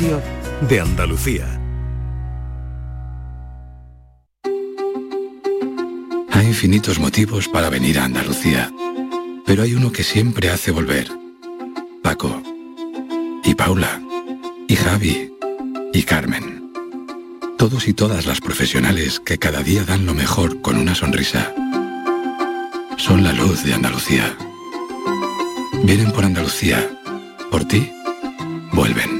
de Andalucía. Hay infinitos motivos para venir a Andalucía, pero hay uno que siempre hace volver. Paco, y Paula, y Javi, y Carmen. Todos y todas las profesionales que cada día dan lo mejor con una sonrisa. Son la luz de Andalucía. Vienen por Andalucía. Por ti, vuelven.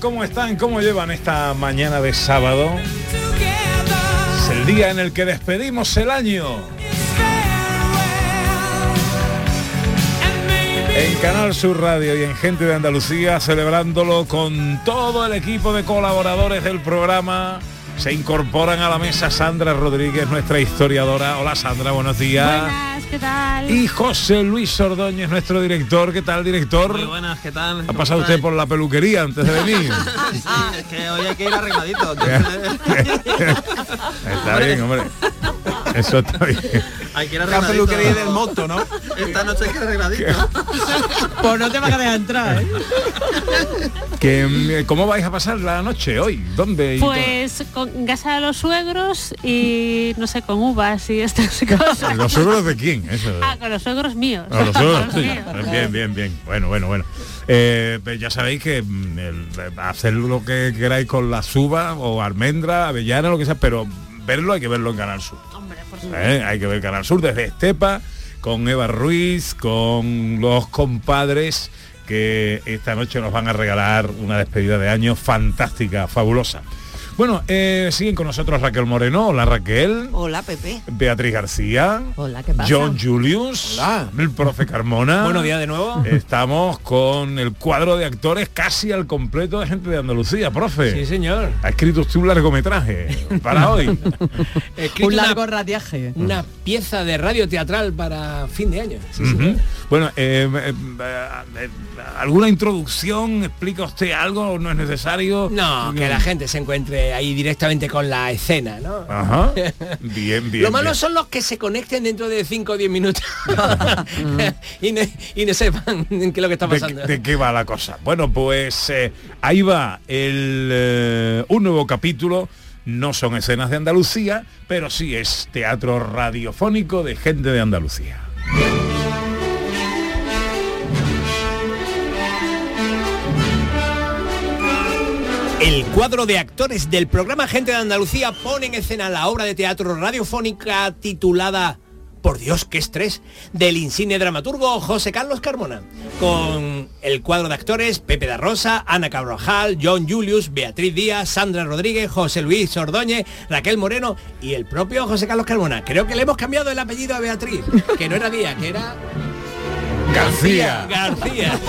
¿Cómo están? ¿Cómo llevan esta mañana de sábado? Es el día en el que despedimos el año. En Canal Sur Radio y en Gente de Andalucía celebrándolo con todo el equipo de colaboradores del programa. Se incorporan a la mesa Sandra Rodríguez, nuestra historiadora. Hola Sandra, buenos días. Buenas, ¿qué tal? Y José Luis Ordóñez, nuestro director. ¿Qué tal, director? Muy buenas, ¿qué tal? ¿Ha pasado usted por la peluquería antes de venir? es que hoy hay que ir arregladito. está bien, hombre. Eso está bien. hay que ir La peluquería del moto, ¿no? Esta noche hay que ir arregladito. Pues no te va a dejar entrar, ¿eh? Que, mm, ¿Cómo vais a pasar la noche hoy? ¿Dónde? Pues con casa de los suegros y no sé, con uvas y estas cosas. ¿Los suegros de quién? Eso. Ah, con los suegros míos. Ah, los suegros Los míos. Bien, bien, bien. Bueno, bueno, bueno. Eh, pues ya sabéis que mm, el- hacer lo que queráis con las uvas o almendra, avellana, lo que sea, pero verlo hay que verlo en Canal Sur. ¿Eh? Hay que ver Canal Sur desde Estepa, con Eva Ruiz, con los compadres que esta noche nos van a regalar una despedida de año fantástica, fabulosa. Bueno, eh, siguen con nosotros Raquel Moreno. Hola Raquel. Hola, Pepe. Beatriz García. Hola, ¿qué pasa? John Julius. El profe Carmona. Buenos días de nuevo. Estamos con el cuadro de actores casi al completo de gente de Andalucía, profe. Sí, señor. Ha escrito usted un largometraje para hoy. Un una- largo radiaje. Una pieza de radio teatral para fin de año. Sí. Bueno, eh, eh, eh, ¿alguna introducción? ¿Explica usted algo? ¿No es necesario? No, que la gente se encuentre ahí directamente con la escena, ¿no? Ajá. Bien, bien. Lo malo bien. son los que se conecten dentro de 5 o 10 minutos y, no, y no sepan qué es lo que está ¿De, pasando. de qué va la cosa? Bueno, pues eh, ahí va el, eh, un nuevo capítulo. No son escenas de Andalucía, pero sí es teatro radiofónico de gente de Andalucía. El cuadro de actores del programa Gente de Andalucía pone en escena la obra de teatro radiofónica titulada Por Dios, qué estrés, del insigne dramaturgo José Carlos Carmona, con el cuadro de actores Pepe da Rosa, Ana Carvajal, John Julius, Beatriz Díaz, Sandra Rodríguez, José Luis Ordóñez, Raquel Moreno y el propio José Carlos Carmona. Creo que le hemos cambiado el apellido a Beatriz, que no era Díaz, que era García. García.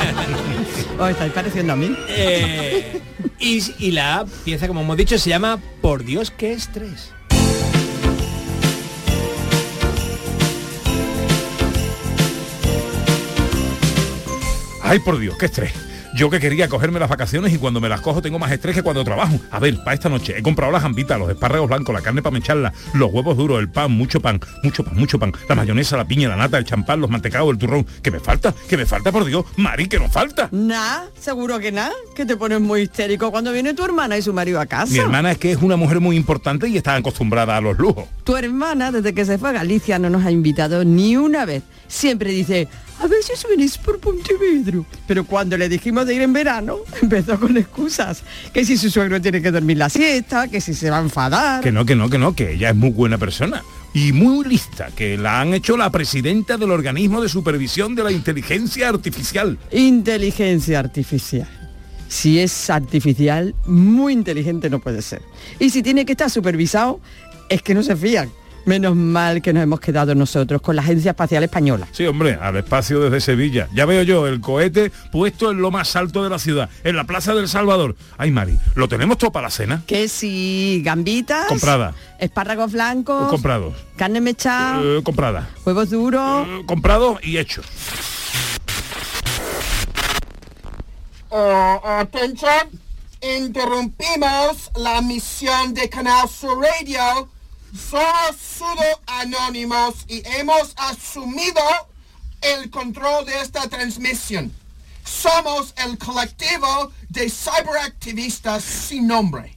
¿Os estáis pareciendo a mí? Eh, y, y la pieza, como hemos dicho, se llama Por Dios, qué estrés. Ay, por Dios, qué estrés. Yo que quería cogerme las vacaciones y cuando me las cojo tengo más estrés que cuando trabajo. A ver, para esta noche he comprado las jambitas, los espárragos blancos, la carne para mecharla, los huevos duros, el pan, mucho pan, mucho pan, mucho pan, la mayonesa, la piña, la nata, el champán, los mantecados, el turrón. ¿Qué me falta? ¿Qué me falta, por Dios? Mari, que nos falta. Nah, seguro que nada, que te pones muy histérico cuando viene tu hermana y su marido a casa. Mi hermana es que es una mujer muy importante y está acostumbrada a los lujos. Tu hermana, desde que se fue a Galicia, no nos ha invitado ni una vez. Siempre dice, a os venís por Pontevedra. Pero cuando le dijimos de ir en verano, empezó con excusas. Que si su suegro tiene que dormir la siesta, que si se va a enfadar. Que no, que no, que no, que ella es muy buena persona y muy lista, que la han hecho la presidenta del organismo de supervisión de la inteligencia artificial. Inteligencia artificial. Si es artificial, muy inteligente no puede ser. Y si tiene que estar supervisado, es que no se fían. Menos mal que nos hemos quedado nosotros con la Agencia Espacial Española. Sí, hombre, al espacio desde Sevilla. Ya veo yo el cohete puesto en lo más alto de la ciudad, en la Plaza del Salvador. Ay, Mari, ¿lo tenemos todo para la cena? Que si gambitas, Comprada. espárragos blancos, Comprados. carne mechada, Eh, comprada. huevos duros. Eh, comprado y hecho. Oh, atención, interrumpimos la misión de Canal Sur Radio. Somos Sudo Anónimos y hemos asumido el control de esta transmisión. Somos el colectivo de cyberactivistas sin nombre,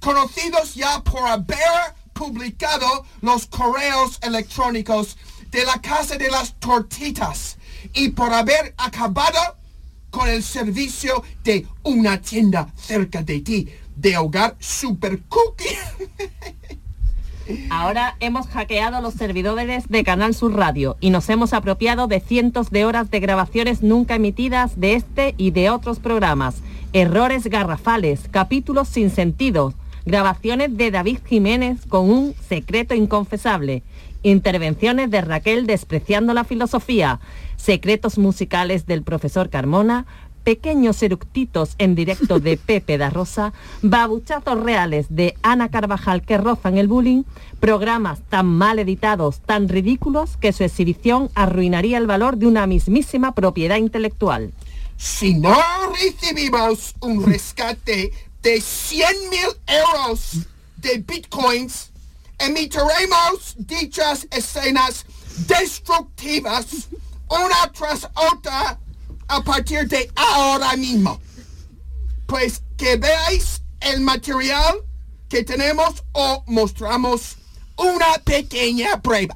conocidos ya por haber publicado los correos electrónicos de la Casa de las Tortitas y por haber acabado con el servicio de una tienda cerca de ti de hogar super cookie. Ahora hemos hackeado los servidores de Canal Sur Radio y nos hemos apropiado de cientos de horas de grabaciones nunca emitidas de este y de otros programas. Errores garrafales, capítulos sin sentido, grabaciones de David Jiménez con un secreto inconfesable, intervenciones de Raquel despreciando la filosofía, secretos musicales del profesor Carmona, pequeños eructitos en directo de Pepe da Rosa, babuchazos reales de Ana Carvajal que rozan el bullying, programas tan mal editados, tan ridículos que su exhibición arruinaría el valor de una mismísima propiedad intelectual. Si no recibimos un rescate de 100 mil euros de bitcoins, emitiremos dichas escenas destructivas una tras otra a partir de ahora mismo. Pues que veáis el material que tenemos o mostramos una pequeña prueba.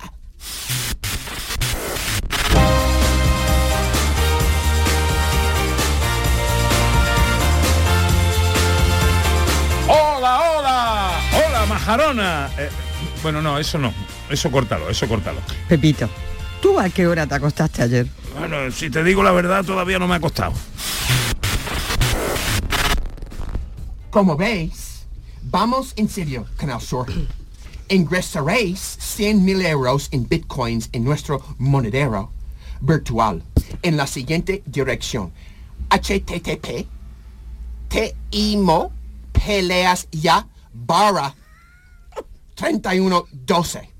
¡Hola, hola! ¡Hola, majarona! Eh, bueno, no, eso no. Eso córtalo, eso córtalo. Pepito, ¿tú a qué hora te acostaste ayer? Bueno, si te digo la verdad, todavía no me ha costado. Como veis, vamos en serio, Canal Sur. Ingresaréis 100 mil euros en bitcoins en nuestro monedero virtual en la siguiente dirección. http timo peleas ya barra 3112.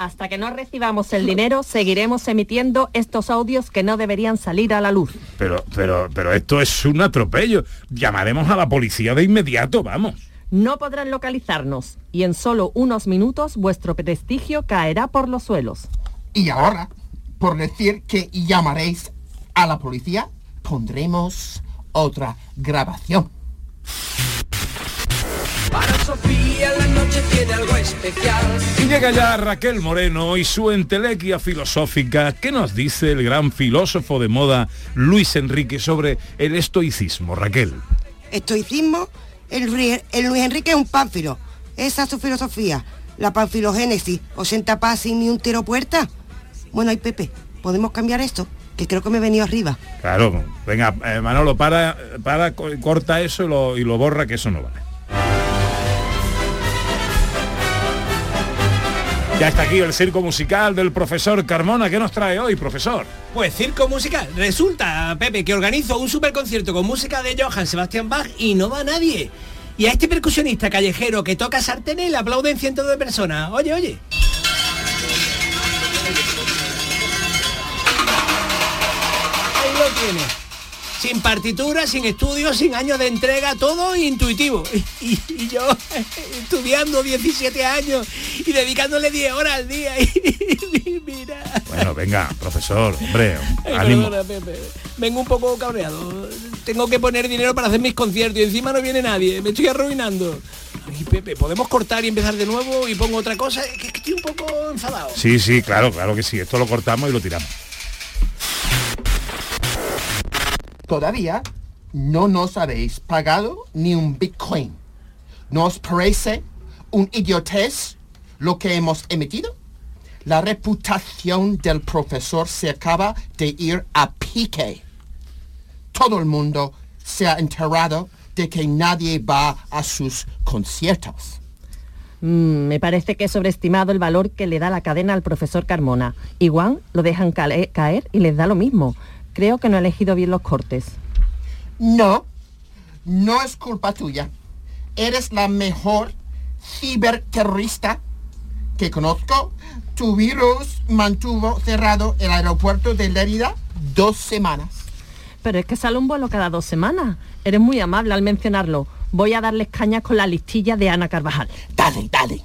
Hasta que no recibamos el dinero, seguiremos emitiendo estos audios que no deberían salir a la luz. Pero, pero, pero esto es un atropello. Llamaremos a la policía de inmediato, vamos. No podrán localizarnos y en solo unos minutos vuestro prestigio caerá por los suelos. Y ahora, por decir que llamaréis a la policía, pondremos otra grabación. Para Sofía la noche tiene algo especial. Y llega ya Raquel Moreno y su entelequia filosófica. ¿Qué nos dice el gran filósofo de moda Luis Enrique sobre el estoicismo, Raquel? Estoicismo, el, Luis Enrique es un pánfilo. Esa es su filosofía. La panfilogénesis, 80 pas sin ni un tiro puerta. Bueno, y Pepe, ¿podemos cambiar esto? Que creo que me he venido arriba. Claro, venga, eh, Manolo, para, para, co- corta eso y lo, y lo borra, que eso no vale. Ya está aquí el circo musical del profesor Carmona. ¿Qué nos trae hoy, profesor? Pues circo musical. Resulta, Pepe, que organizo un super concierto con música de Johann Sebastian Bach y no va nadie. Y a este percusionista callejero que toca sartenes le aplauden cientos de personas. Oye, oye. Sin partitura, sin estudios, sin años de entrega, todo intuitivo. Y, y yo estudiando 17 años y dedicándole 10 horas al día. Y, mira. Bueno, venga, profesor, hombre, ánimo. Vengo un poco cabreado. Tengo que poner dinero para hacer mis conciertos y encima no viene nadie. Me estoy arruinando. Y Pepe, ¿podemos cortar y empezar de nuevo y pongo otra cosa? Que estoy un poco enfadado. Sí, sí, claro, claro que sí. Esto lo cortamos y lo tiramos. Todavía no nos habéis pagado ni un Bitcoin. ¿No os parece un idiotez lo que hemos emitido? La reputación del profesor se acaba de ir a pique. Todo el mundo se ha enterado de que nadie va a sus conciertos. Mm, me parece que he sobreestimado el valor que le da la cadena al profesor Carmona. Igual lo dejan cae- caer y les da lo mismo. Creo que no he elegido bien los cortes. No, no es culpa tuya. Eres la mejor ciberterrorista que conozco. Tu virus mantuvo cerrado el aeropuerto de Lérida dos semanas. Pero es que sale un vuelo cada dos semanas. Eres muy amable al mencionarlo. Voy a darles cañas con la listilla de Ana Carvajal. Dale, dale.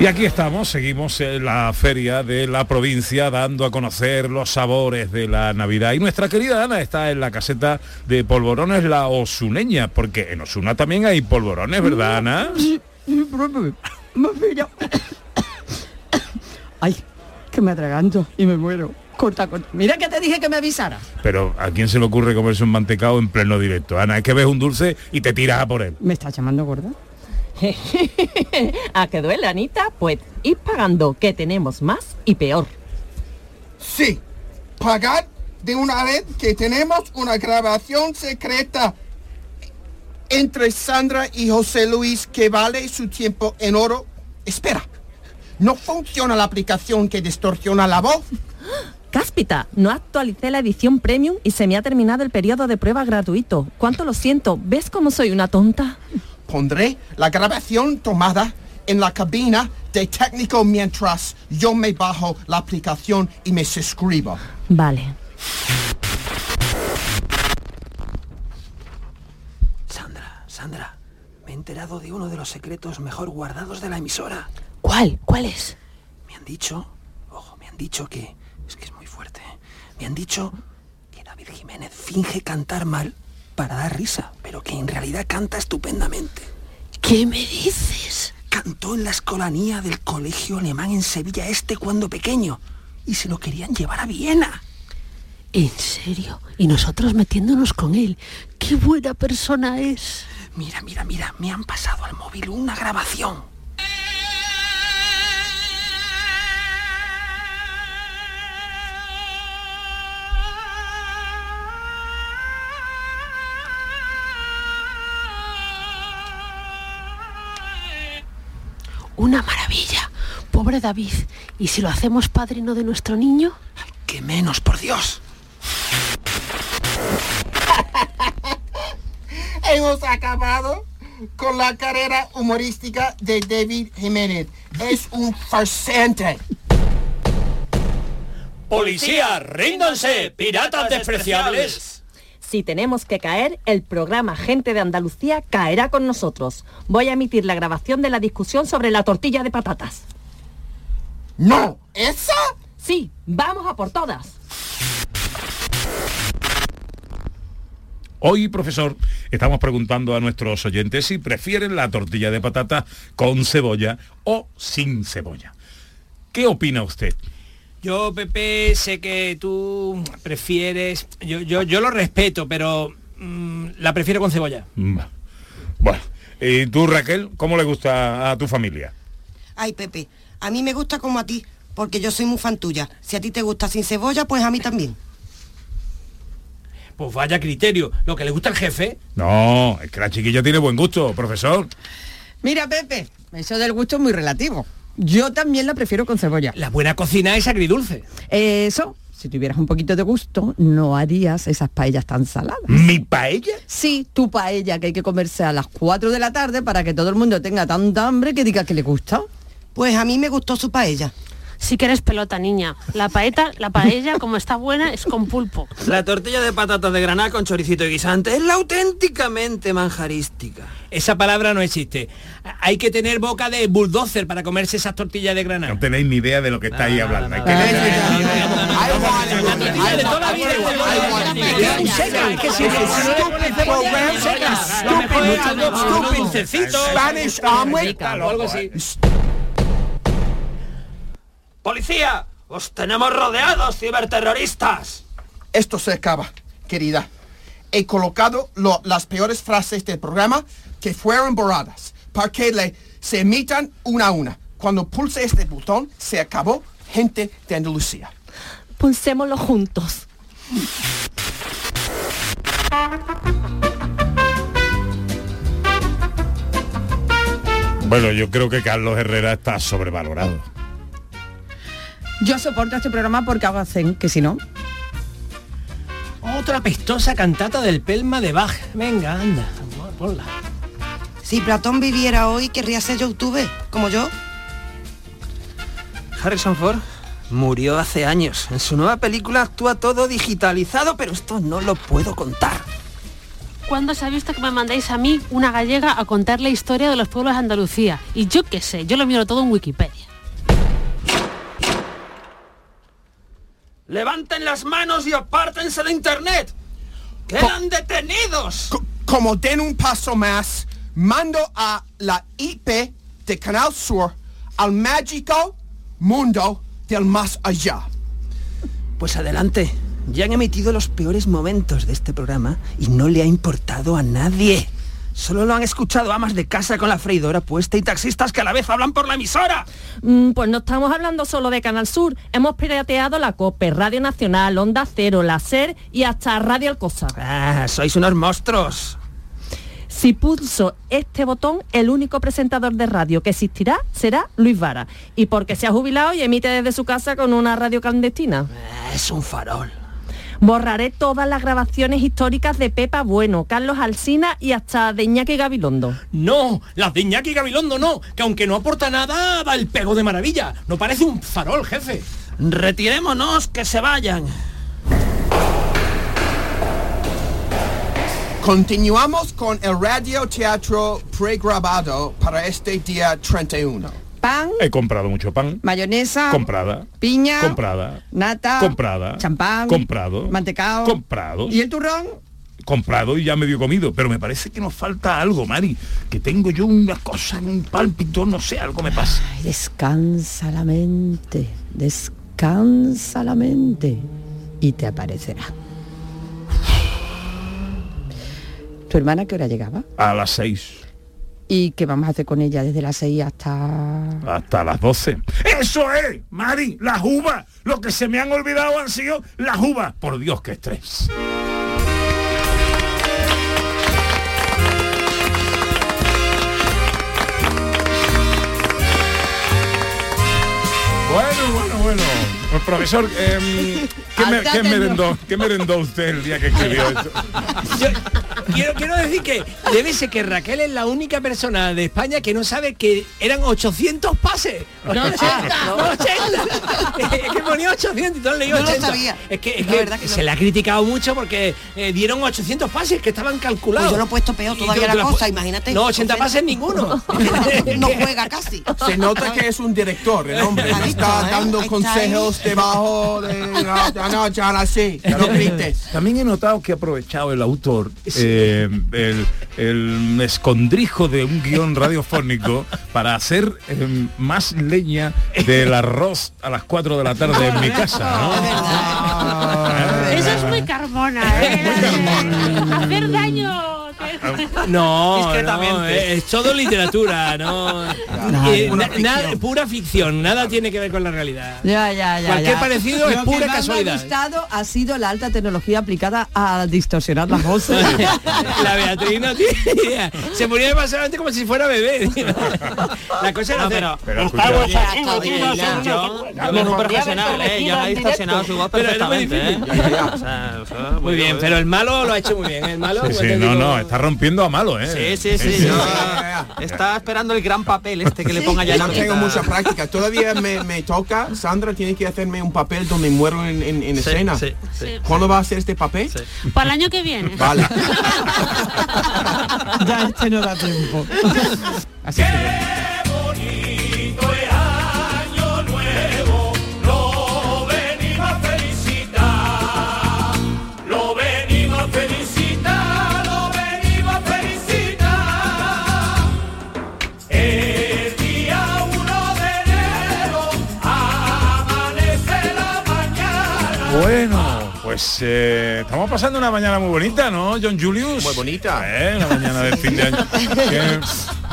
Y aquí estamos, seguimos en la feria de la provincia dando a conocer los sabores de la Navidad. Y nuestra querida Ana está en la caseta de polvorones La Osuneña, porque en Osuna también hay polvorones, ¿verdad, Ana? Bella. Ay, que me atraganto y me muero. Corta, corta. Mira que te dije que me avisara. Pero ¿a quién se le ocurre comerse un mantecado en pleno directo? Ana, es que ves un dulce y te tiras a por él. ¿Me estás llamando gorda? ¿A que duele, Anita? Pues id pagando, que tenemos más y peor. Sí, pagad de una vez que tenemos una grabación secreta entre Sandra y José Luis que vale su tiempo en oro. Espera, ¿no funciona la aplicación que distorsiona la voz? Cáspita, no actualicé la edición premium y se me ha terminado el periodo de prueba gratuito. ¿Cuánto lo siento? ¿Ves cómo soy una tonta? Pondré la grabación tomada en la cabina de técnico mientras yo me bajo la aplicación y me suscribo. Vale. Sandra, Sandra, me he enterado de uno de los secretos mejor guardados de la emisora. ¿Cuál? ¿Cuál es? Me han dicho, ojo, me han dicho que, es que es muy fuerte, me han dicho que David Jiménez finge cantar mal para dar risa, pero que en realidad canta estupendamente. ¿Qué me dices? Cantó en la escolanía del colegio alemán en Sevilla Este cuando pequeño y se lo querían llevar a Viena. ¿En serio? Y nosotros metiéndonos con él. ¡Qué buena persona es! Mira, mira, mira, me han pasado al móvil una grabación. Una maravilla. Pobre David. ¿Y si lo hacemos padrino de nuestro niño? ¡Que menos, por Dios! Hemos acabado con la carrera humorística de David Jiménez. Es un farsante. ¡Policía, ríndanse, piratas despreciables! Si tenemos que caer, el programa Gente de Andalucía caerá con nosotros. Voy a emitir la grabación de la discusión sobre la tortilla de patatas. ¡No! ¿Esa? Sí, vamos a por todas. Hoy, profesor, estamos preguntando a nuestros oyentes si prefieren la tortilla de patata con cebolla o sin cebolla. ¿Qué opina usted? Yo, Pepe, sé que tú prefieres... Yo, yo, yo lo respeto, pero mm, la prefiero con cebolla. Bueno, ¿y tú, Raquel, cómo le gusta a tu familia? Ay, Pepe, a mí me gusta como a ti, porque yo soy muy fan tuya. Si a ti te gusta sin cebolla, pues a mí también. Pues vaya criterio. Lo que le gusta al jefe. No, es que la chiquilla tiene buen gusto, profesor. Mira, Pepe, eso del gusto es muy relativo. Yo también la prefiero con cebolla. La buena cocina es agridulce. Eso, si tuvieras un poquito de gusto, no harías esas paellas tan saladas. ¿Mi paella? Sí, tu paella que hay que comerse a las 4 de la tarde para que todo el mundo tenga tanta hambre que diga que le gusta. Pues a mí me gustó su paella. Sí que eres pelota, niña. La paeta, la paella, como está buena, es con pulpo. La tortilla de patatas de granada con choricito y guisante es la auténticamente manjarística. Esa palabra no existe. Hay que tener boca de bulldozer para comerse esas tortillas de granada. No tenéis ni idea de lo que estáis hablando. Si no ¡Policía! ¡Os tenemos rodeados, ciberterroristas! Esto se acaba, querida. He colocado lo- las peores frases del programa que fueron borradas para que le, se emitan una a una. Cuando pulse este botón, se acabó gente de Andalucía. Pulsémoslo juntos. Bueno, yo creo que Carlos Herrera está sobrevalorado. Yo soporto este programa porque hago zen, que si no. Otra pestosa cantata del Pelma de Bach. Venga, anda, ponla. Si Platón viviera hoy, querría ser youtuber, como yo. Harrison Ford murió hace años. En su nueva película actúa todo digitalizado, pero esto no lo puedo contar. ¿Cuándo se ha visto que me mandéis a mí, una gallega, a contar la historia de los pueblos de Andalucía? Y yo qué sé, yo lo miro todo en Wikipedia. ¡Levanten las manos y apártense de internet! ¡Quedan detenidos! Como den un paso más, mando a la IP de Canal Sur al mágico mundo del más allá. Pues adelante. Ya han emitido los peores momentos de este programa y no le ha importado a nadie. Solo lo han escuchado amas de casa con la freidora puesta y taxistas que a la vez hablan por la emisora. Mm, Pues no estamos hablando solo de Canal Sur. Hemos pirateado la COPE, Radio Nacional, Onda Cero, la SER y hasta Radio Alcozar. Ah, sois unos monstruos. Si pulso este botón, el único presentador de radio que existirá será Luis Vara. Y porque se ha jubilado y emite desde su casa con una radio clandestina. Ah, Es un farol. Borraré todas las grabaciones históricas de Pepa Bueno, Carlos Alsina y hasta de Iñaki Gabilondo. No, las de Iñaki Gabilondo no, que aunque no aporta nada, da el pego de maravilla. No parece un farol, jefe. Retirémonos, que se vayan. Continuamos con el radioteatro pregrabado para este día 31. Pan, He comprado mucho pan. mayonesa, Comprada. piña, Comprada. nata, Comprada. champán, Comprado. mantecao. Comprado. ¿Y el turrón? comprado y ya medio comido, pero me parece que nos falta algo, Mari, que tengo yo una cosa, un pálpito, no sé, algo me pasa. Ay, descansa la mente, descansa la mente y te aparecerá. ¿Tu hermana qué hora llegaba? A las seis, ¿Y qué vamos a hacer con ella desde las 6 hasta...? hasta las doce. Eso es, Mari, las uvas. Lo que se me han olvidado han sido las uvas. Por Dios, qué estrés. Profesor, em, ¿qué, me- qué merendó, qué merendó usted el día que escribió esto? Quiero, quiero decir que debe ser que Raquel es la única persona de España que no sabe que eran 800 pases. No, 80, no. no 80. es que ponía 800 y todo leí No lo 80. sabía. Es que, es La que verdad que se no. le ha criticado mucho porque eh, dieron 800 pases que estaban calculados. Pues yo lo he puesto peor todavía la la cosa, imagínate. No, 80 pases ninguno. no juega casi. Se nota que es un director, el hombre. Ahí Está está, ¿eh? dando Ahí está, consejos debajo de... No, ya no, ya no, sí, ya no grites. También he notado que ha aprovechado el autor eh, el, el escondrijo de un guion radiofónico para hacer eh, más leña del arroz a las 4 de la tarde en mi casa. ¿no? Eso es muy carbona, ¿eh? Hacer daño. No, Discretamente. no, es, es todo literatura, no. Eh, na- na- pura ficción, nada tiene que ver con la realidad. Ya, ya, ya. Cualquier ya. parecido es Lo pura que más casualidad. Me ha gustado ha sido la alta tecnología aplicada a distorsionar las voces. la Beatriz no tiene idea. Se ponía demasiado como si fuera bebé. La cosa era No, pero- Pero escucha, Yo, yo es un profesional, ¿eh? No he distorsionado su voz Pero era muy perfectamente, ¿eh? Muy bien, pero el malo lo ha hecho muy bien. El malo Sí, no, digo- no, está rompiendo a malo, ¿eh? Sí, sí, sí. yo- Está esperando el gran papel este que le ponga ya no tengo mucha práctica. Todavía me, me toca, Sandra, tiene que hacerme un papel donde muero en, en- en Sí, escena. sí, sí. ¿Cuándo va a hacer este papel? Para el año que viene. Vale. ya este no da tiempo. Así que, Bueno, pues eh, estamos pasando una mañana muy bonita, ¿no, John Julius? Muy bonita. Eh, una mañana de fin de año. ¿Qué?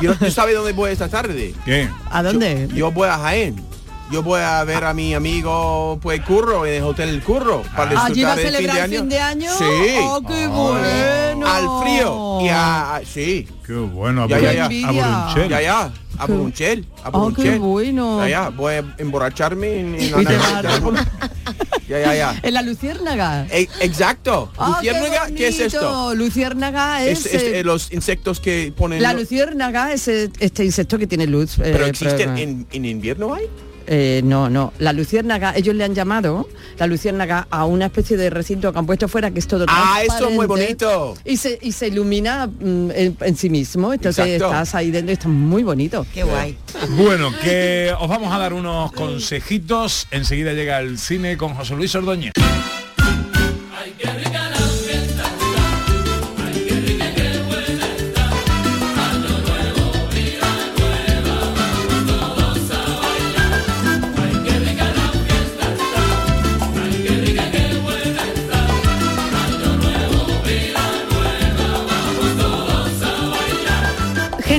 Yo, ¿Tú sabes dónde voy esta tarde? ¿Qué? ¿A dónde? Yo, yo voy a Jaén. Yo voy a ver a mi amigo pues Curro en el Hotel El Curro para ¿Allí va a disfrutar del celebrar fin de año? Sí. ¡Oh, qué bueno! Al frío y a, a- sí. Qué bueno, a, Ya, ya, ya. a. Brunchel. Ya, ya. A Brunchel. A ¡Oh, qué Brunchel. bueno! Ya, ya. Voy a emborracharme en, en la-. Ya, ya, ya. En la Luciérnaga. E- exacto. ¡Ah, Luciérnaga, ¿qué, es esto? Luciérnaga es... Es, es, eh, eh, los insectos que ponen. la luciérnaga es eh, este insecto que tiene luz. eh, pero existen pero- en, en invierno hay. Eh, no, no. La luciérnaga, ellos le han llamado la luciérnaga a una especie de recinto que han puesto fuera que es todo Ah, eso es muy bonito. Y se, y se ilumina mm, en, en sí mismo. Entonces Exacto. estás ahí dentro y está muy bonito. Qué guay. Bueno, que os vamos a dar unos consejitos. Enseguida llega el cine con José Luis Ordóñez.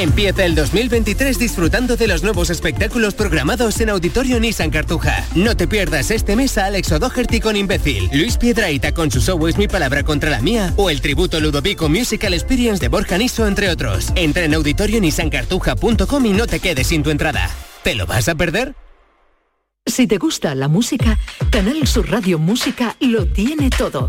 Empieza el 2023 disfrutando de los nuevos espectáculos programados en Auditorio Nissan Cartuja. No te pierdas este mes a Alex O'Doherty con Imbécil, Luis Piedraíta con su show Es mi palabra contra la mía o el tributo Ludovico Musical Experience de Borja Niso, entre otros. Entra en auditorionissancartuja.com y no te quedes sin tu entrada. ¿Te lo vas a perder? Si te gusta la música, Canal Sur Radio Música lo tiene todo.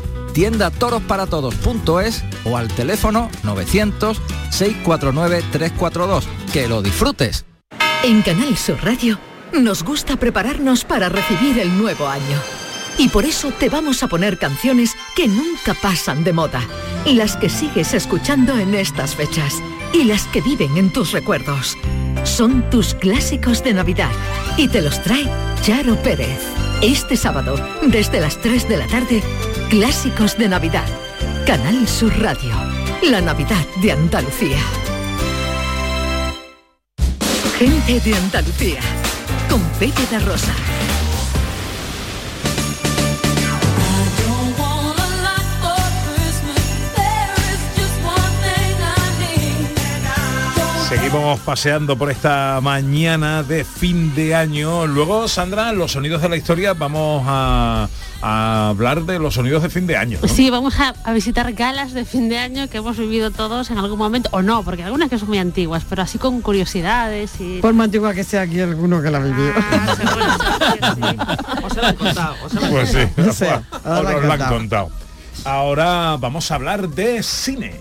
Tiendatorosparatodos.es o al teléfono 900-649-342. Que lo disfrutes. En Canal Sur Radio nos gusta prepararnos para recibir el nuevo año. Y por eso te vamos a poner canciones que nunca pasan de moda, las que sigues escuchando en estas fechas y las que viven en tus recuerdos. Son tus clásicos de Navidad y te los trae Charo Pérez. Este sábado, desde las 3 de la tarde, Clásicos de Navidad. Canal Sur Radio. La Navidad de Andalucía. Gente de Andalucía. Con Pepe de Rosa. Seguimos paseando por esta mañana de fin de año. Luego, Sandra, los sonidos de la historia, vamos a, a hablar de los sonidos de fin de año. ¿no? Sí, vamos a, a visitar galas de fin de año que hemos vivido todos en algún momento, o no, porque algunas que son muy antiguas, pero así con curiosidades y... Por más antigua que sea aquí alguno que la ha vivido. Os lo han contado, os lo han Pues sí, No sé, o han nos lo han contado. contado. Ahora vamos a hablar de cine.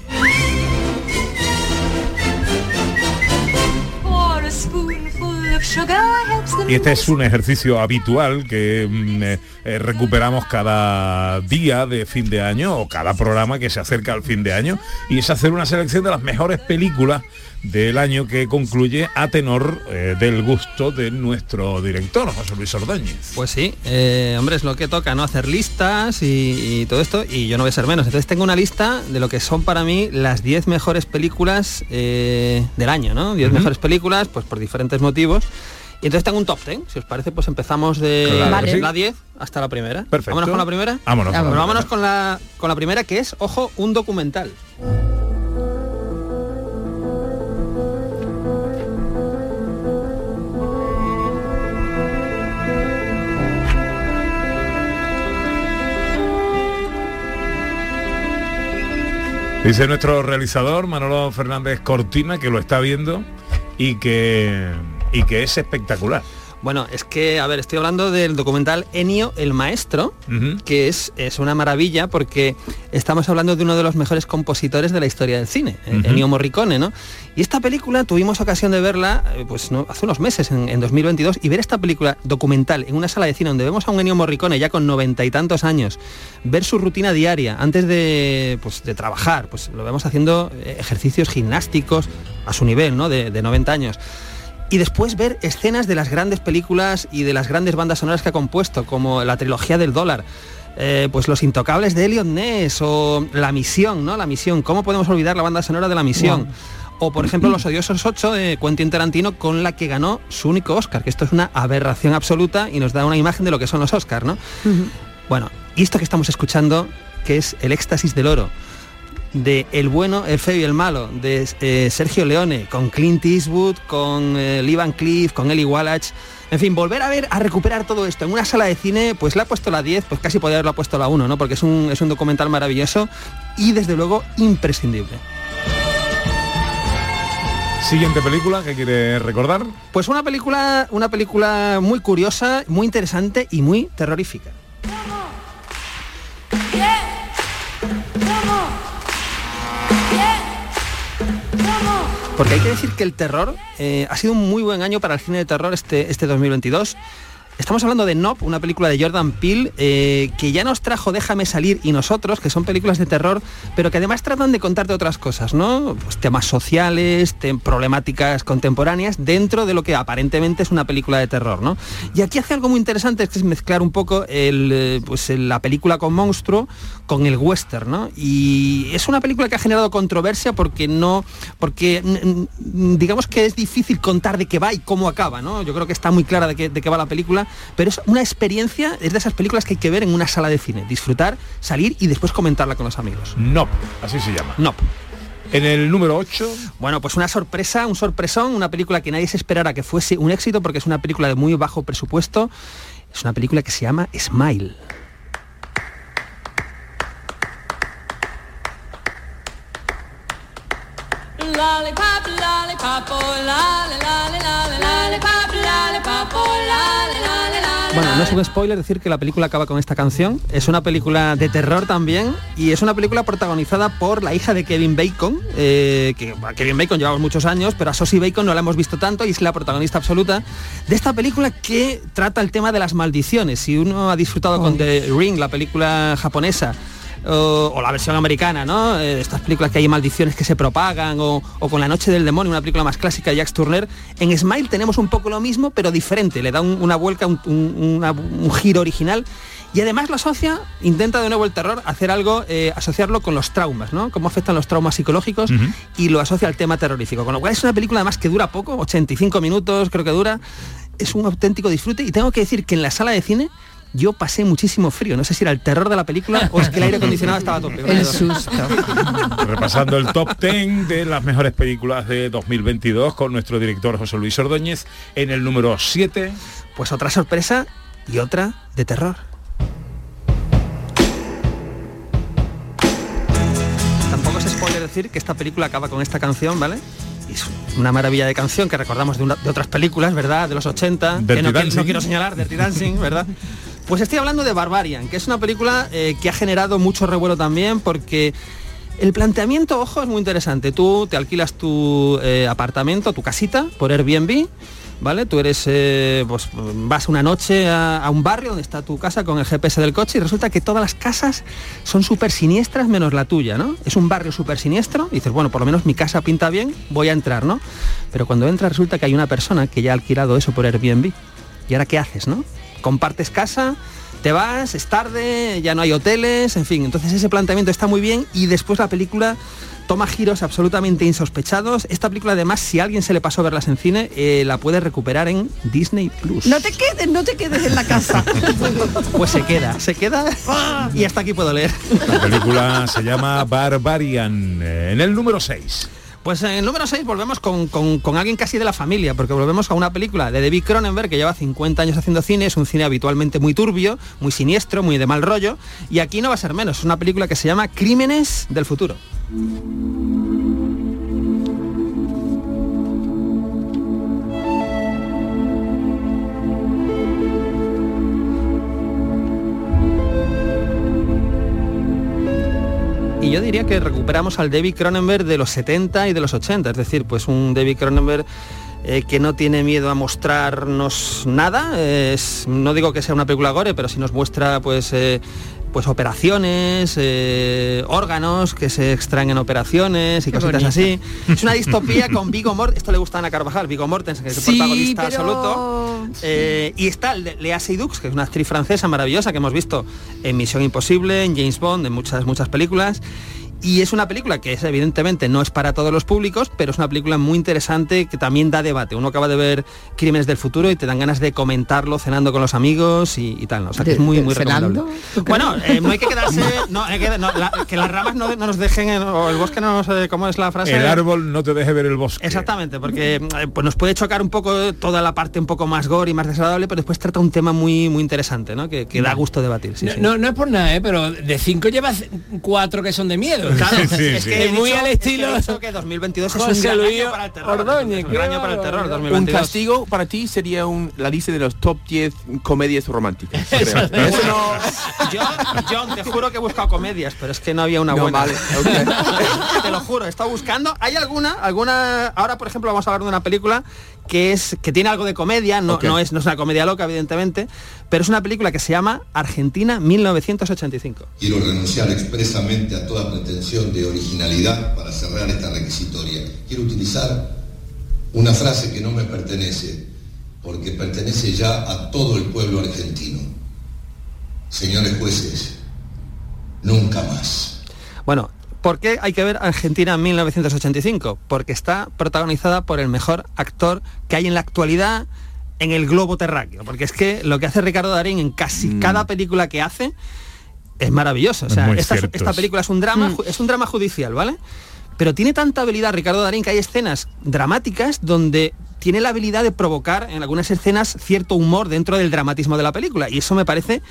Y este es un ejercicio habitual que mm, eh, recuperamos cada día de fin de año o cada programa que se acerca al fin de año y es hacer una selección de las mejores películas del año que concluye a tenor eh, del gusto de nuestro director, José Luis Ordóñez. Pues sí, eh, hombre, es lo que toca, ¿no? Hacer listas y, y todo esto, y yo no voy a ser menos. Entonces tengo una lista de lo que son para mí las 10 mejores películas eh, del año, ¿no? 10 Ujú. mejores películas, pues por diferentes motivos. Y entonces tengo un top 10, si os parece, pues empezamos de Claro sí. la 10 hasta la primera. Perfecto. ¿Vámonos con la primera? Vámonos primera. vámonos con la, con la primera, que es, ojo, un documental. Dice nuestro realizador Manolo Fernández Cortina que lo está viendo y que y que es espectacular. Bueno, es que, a ver, estoy hablando del documental Enio el Maestro, que es, es una maravilla porque estamos hablando de uno de los mejores compositores de la historia del cine, eh, Ujú. Ennio Morricone, ¿no? Y esta película tuvimos ocasión de verla eh, pues no, hace unos meses, en, en 2022, y ver esta película documental en una sala de cine donde vemos a un Ennio Morricone ya con noventa y tantos años, ver su rutina diaria antes de, pues, de trabajar, pues lo vemos haciendo eh, ejercicios gimnásticos a su nivel, ¿no? De, de 90 años y después ver escenas de las grandes películas y de las grandes bandas sonoras que ha compuesto, como la trilogía del dólar. eh, pues los intocables de Elliot Ness o La Misión, ¿no? La Misión. ¿Cómo podemos olvidar la banda sonora de La Misión? O por ejemplo Los Odiosos 8 de Quentin Tarantino con la que ganó su único Oscar, que esto es una aberración absoluta y nos da una imagen de lo que son los Oscars, ¿no? Bueno, y esto que estamos escuchando, que es El éxtasis del oro, de El bueno, el feo y el malo, de eh, Sergio Leone, con Clint Eastwood, con eh, Lee Van Cleef, con Eli Wallach. En fin, volver a ver, a recuperar todo esto en una sala de cine, pues le ha puesto la 10, pues casi podría haberlo puesto la 1, ¿no? Porque es un, es un documental maravilloso y desde luego imprescindible. Siguiente película que quiere recordar. Pues una película, una película muy curiosa, muy interesante y muy terrorífica. Porque hay que decir que el terror eh, ha sido un muy buen año para el cine de terror este, este 2022. Estamos hablando de Nope, una película de Jordan Peele, eh, que ya nos trajo Déjame salir y nosotros, que son películas de terror, pero que además tratan de contarte otras cosas, ¿no? Pues temas sociales, problemáticas contemporáneas, dentro de lo que aparentemente es una película de terror, ¿no? Y aquí hace algo muy interesante, que es mezclar un poco eh, pues, la película con monstruo con el western, ¿no? Y es una película que ha generado controversia porque no, porque digamos que es difícil contar de qué va y cómo acaba, ¿no? Yo creo que está muy clara de qué, de qué va la película, pero es una experiencia, es de esas películas que hay que ver en una sala de cine, disfrutar, salir y después comentarla con los amigos. No, así se llama. No. En el número 8. Bueno, pues una sorpresa, un sorpresón, una película que nadie se esperara que fuese un éxito porque es una película de muy bajo presupuesto. Es una película que se llama Smile. Lollipop, lollipop, oh, lollipop, lollipop, oh, Bueno, no es un spoiler decir que la película acaba con esta canción. Es una película de terror también y es una película protagonizada por la hija de Kevin Bacon, eh, que a Kevin Bacon llevamos muchos años, pero a Sosie Bacon no la hemos visto tanto y es la protagonista absoluta de esta película que trata el tema de las maldiciones. Si uno ha disfrutado con The Ring, la película japonesa, o, o la versión americana, ¿no? Eh, estas películas que hay maldiciones que se propagan, o, o con La Noche del Demonio, una película más clásica de Jacques Turner. En Smile tenemos un poco lo mismo, pero diferente, le da un- una vuelta, un, un- una- un giro original. Y además lo asocia, intenta de nuevo el terror, hacer algo, eh, asociarlo con los traumas, ¿no? Cómo afectan los traumas psicológicos y lo asocia al tema terrorífico. Con lo cual es una película además que dura poco, 85 minutos creo que dura. Es un auténtico disfrute y tengo que decir que en la sala de cine yo pasé muchísimo frío. No sé si era el terror de la película o es que el aire acondicionado estaba a tope. De dos. Repasando el top 10 de las mejores películas de 2022 con nuestro director José Luis Ordóñez. En el número 7. Pues otra sorpresa y otra de terror. Tampoco es spoiler decir que esta película acaba con esta canción, ¿vale? Es una maravilla de canción que recordamos de, una- de otras películas, ¿verdad? De los 80, que Dirty no, quiero- Dancing. no quiero señalar, Dirty Dancing, ¿verdad? Pues estoy hablando de Barbarian, que es una película eh, que ha generado mucho revuelo también porque el planteamiento, ojo, es muy interesante. Tú te alquilas tu eh, apartamento, tu casita, por Airbnb, ¿vale? Tú eres, eh, pues vas una noche a, a un barrio donde está tu casa con el GPS del coche y resulta que todas las casas son súper siniestras menos la tuya, ¿no? Es un barrio súper siniestro y dices, bueno, por lo menos mi casa pinta bien, voy a entrar, ¿no? Pero cuando entras resulta que hay una persona que ya ha alquilado eso por Airbnb. ¿Y ahora qué haces, no? Compartes casa, te vas, es tarde, ya no hay hoteles, en fin. Entonces ese planteamiento está muy bien y después la película toma giros absolutamente insospechados. Esta película además, si a alguien se le pasó verlas en cine, eh, la puede recuperar en Disney Plus. No te quedes, no te quedes en la casa. Pues se queda, se queda y hasta aquí puedo leer. La película se llama Barbarian. Eh, En el número 6. Pues en el número 6 volvemos con, con- con alguien casi de la familia, porque volvemos a una película de David Cronenberg que lleva 50 años haciendo cine, es un cine habitualmente muy turbio, muy siniestro, muy de mal rollo, y aquí no va a ser menos, es una película que se llama Crímenes del Futuro. Diría que recuperamos al David Cronenberg de los 70 y de los 80, es decir, pues un David Cronenberg eh, que no tiene miedo a mostrarnos nada. es- no digo que sea una película gore, pero sí nos muestra pues eh, pues operaciones, eh, órganos que se extraen en operaciones y Qué cositas así. Es una distopía con Vigo Mortensen, esto le gusta a Ana Carvajal, Vigo Mortensen, que es el Sí, protagonista pero- absoluto. Eh, y está Le- Lea Seydoux, que es una actriz francesa maravillosa que hemos visto en Misión Imposible, en James Bond, en muchas, muchas películas. Y es una película que es, evidentemente no es para todos los públicos, pero es una película muy interesante que también da debate. Uno acaba de ver Crímenes del Futuro y te dan ganas de comentarlo cenando con los amigos y, y tal. ¿no? O sea, que ¿De- es muy, recomendable. Bueno, eh, no hay que quedarse... no, hay que, no, la- que las ramas no, no nos dejen, en- o el bosque no nos... eh, ¿Cómo es la frase? El árbol no te deje ver el bosque. Exactamente, porque eh, pues nos puede chocar un poco toda la parte un poco más gore y más desagradable, pero después trata un tema muy muy interesante, ¿no? Que, que da gusto debatir. sí, no, sí. no, no es por nada, ¿eh? pero de cinco llevas cuatro que son de miedo. Claro, es es que es muy al es que estilo. que 2022 es un gran año para el terror. Ordóñez, Es un qué gran año para el terror, barbaridad. 2022. Un castigo para ti sería un, la lista de los top 10 comedias románticas. Eso no- Yo, John, te juro que he buscado comedias, pero es que no había una No, buena. vale, te lo juro, he estado buscando. ¿Hay alguna? alguna Ahora, por ejemplo, vamos a hablar de una película que es que tiene algo de comedia, no, no, es, no es una comedia loca, evidentemente, pero es una película que se llama Argentina 1985. Quiero renunciar expresamente a toda pretensión de originalidad para cerrar esta requisitoria. Quiero utilizar una frase que no me pertenece, porque pertenece ya a todo el pueblo argentino. Señores jueces, nunca más. Bueno, ¿por qué hay que ver Argentina 1985? Porque está protagonizada por el mejor actor que hay en la actualidad en el globo terráqueo, porque es que lo que hace Ricardo Darín en casi cada película que hace es maravilloso. O sea, esta, película es un drama, Mm. es un drama judicial, ¿vale? Pero tiene tanta habilidad Ricardo Darín que hay escenas dramáticas donde tiene la habilidad de provocar en algunas escenas cierto humor dentro del dramatismo de la película. Y eso me parece